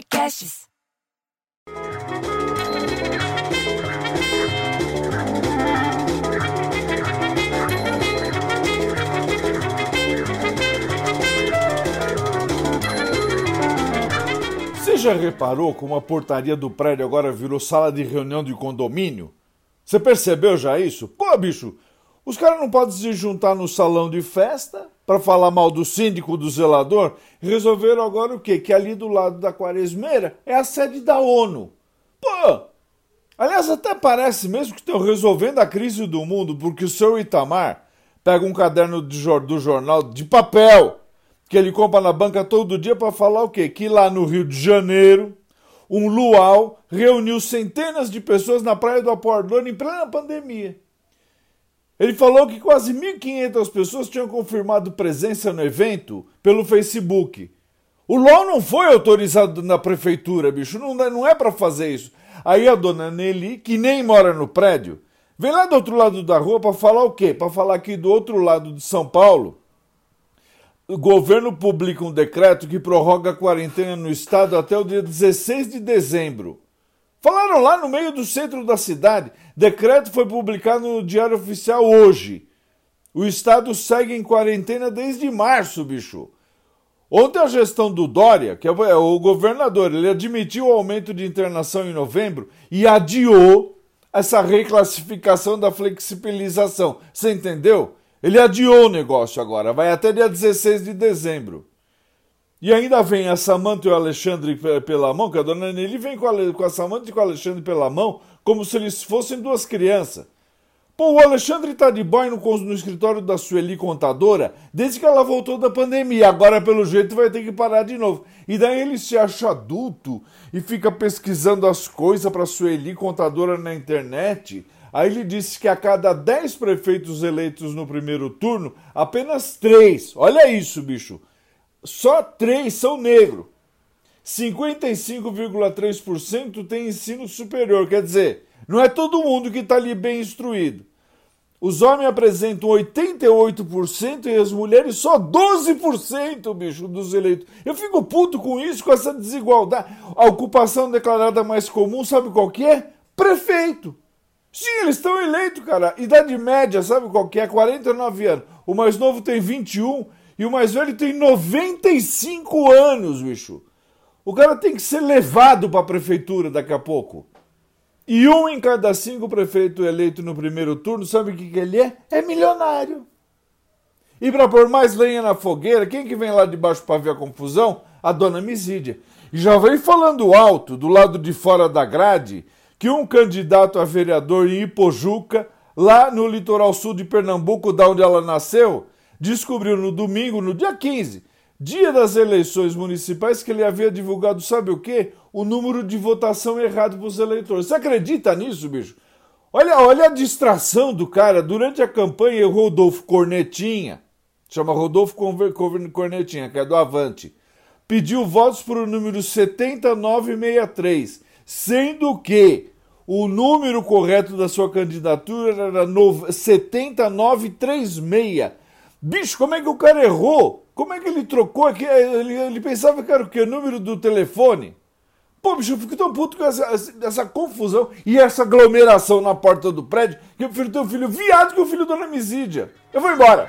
Podcasts. Você já reparou como a portaria do prédio agora virou sala de reunião de condomínio? Você percebeu já isso? Pô, bicho, os caras não podem se juntar no salão de festa para falar mal do síndico, do zelador, resolveram agora o quê? Que ali do lado da Quaresmeira é a sede da ONU. Pô! Aliás, até parece mesmo que estão resolvendo a crise do mundo, porque o seu Itamar pega um caderno do jornal de papel que ele compra na banca todo dia para falar o quê? Que lá no Rio de Janeiro, um luau reuniu centenas de pessoas na praia do Apordono em plena pandemia. Ele falou que quase 1.500 pessoas tinham confirmado presença no evento pelo Facebook. O LOL não foi autorizado na prefeitura, bicho, não, não é para fazer isso. Aí a dona Nelly, que nem mora no prédio, vem lá do outro lado da rua para falar o quê? Para falar que do outro lado de São Paulo, o governo publica um decreto que prorroga a quarentena no estado até o dia 16 de dezembro. Falaram lá no meio do centro da cidade. Decreto foi publicado no Diário Oficial hoje. O estado segue em quarentena desde março, bicho. Ontem a gestão do Dória, que é o governador, ele admitiu o aumento de internação em novembro e adiou essa reclassificação da flexibilização. Você entendeu? Ele adiou o negócio agora, vai até dia 16 de dezembro. E ainda vem a Samanta e o Alexandre pela mão, que a dona Nelly vem com a, com a Samanta e com o Alexandre pela mão, como se eles fossem duas crianças. Pô, o Alexandre tá de boy no, no escritório da Sueli Contadora desde que ela voltou da pandemia. Agora, pelo jeito, vai ter que parar de novo. E daí ele se acha adulto e fica pesquisando as coisas para Sueli Contadora na internet. Aí ele disse que a cada 10 prefeitos eleitos no primeiro turno, apenas 3, olha isso, bicho, só 3 são negros. 55,3% tem ensino superior, quer dizer, não é todo mundo que está ali bem instruído. Os homens apresentam 88% e as mulheres só 12%, bicho, dos eleitos. Eu fico puto com isso, com essa desigualdade. A ocupação declarada mais comum, sabe qual que é? Prefeito. Sim, eles estão eleitos, cara. Idade média, sabe qual que é? 49 anos. O mais novo tem 21 e o mais velho tem 95 anos, bicho. O cara tem que ser levado para a prefeitura daqui a pouco. E um em cada cinco prefeito eleito no primeiro turno, sabe o que, que ele é? É milionário. E para pôr mais lenha na fogueira, quem que vem lá de baixo para ver a confusão? A dona Misídia. E já vem falando alto, do lado de fora da grade, que um candidato a vereador em Ipojuca, lá no litoral sul de Pernambuco, da onde ela nasceu, descobriu no domingo, no dia 15, dia das eleições municipais, que ele havia divulgado, sabe o quê? O número de votação errado para os eleitores. Você acredita nisso, bicho? Olha, olha a distração do cara. Durante a campanha, o Rodolfo Cornetinha, chama Rodolfo Cornetinha, que é do Avante, pediu votos para o número 7963, sendo que o número correto da sua candidatura era 7936. Bicho, como é que o cara errou? Como é que ele trocou aqui? Ele, ele pensava que era o quê? O número do telefone? Pô, bicho, eu fico tão puto com essa, essa confusão e essa aglomeração na porta do prédio que eu prefiro ter um filho viado que o filho da Dona Misídia. Eu vou embora.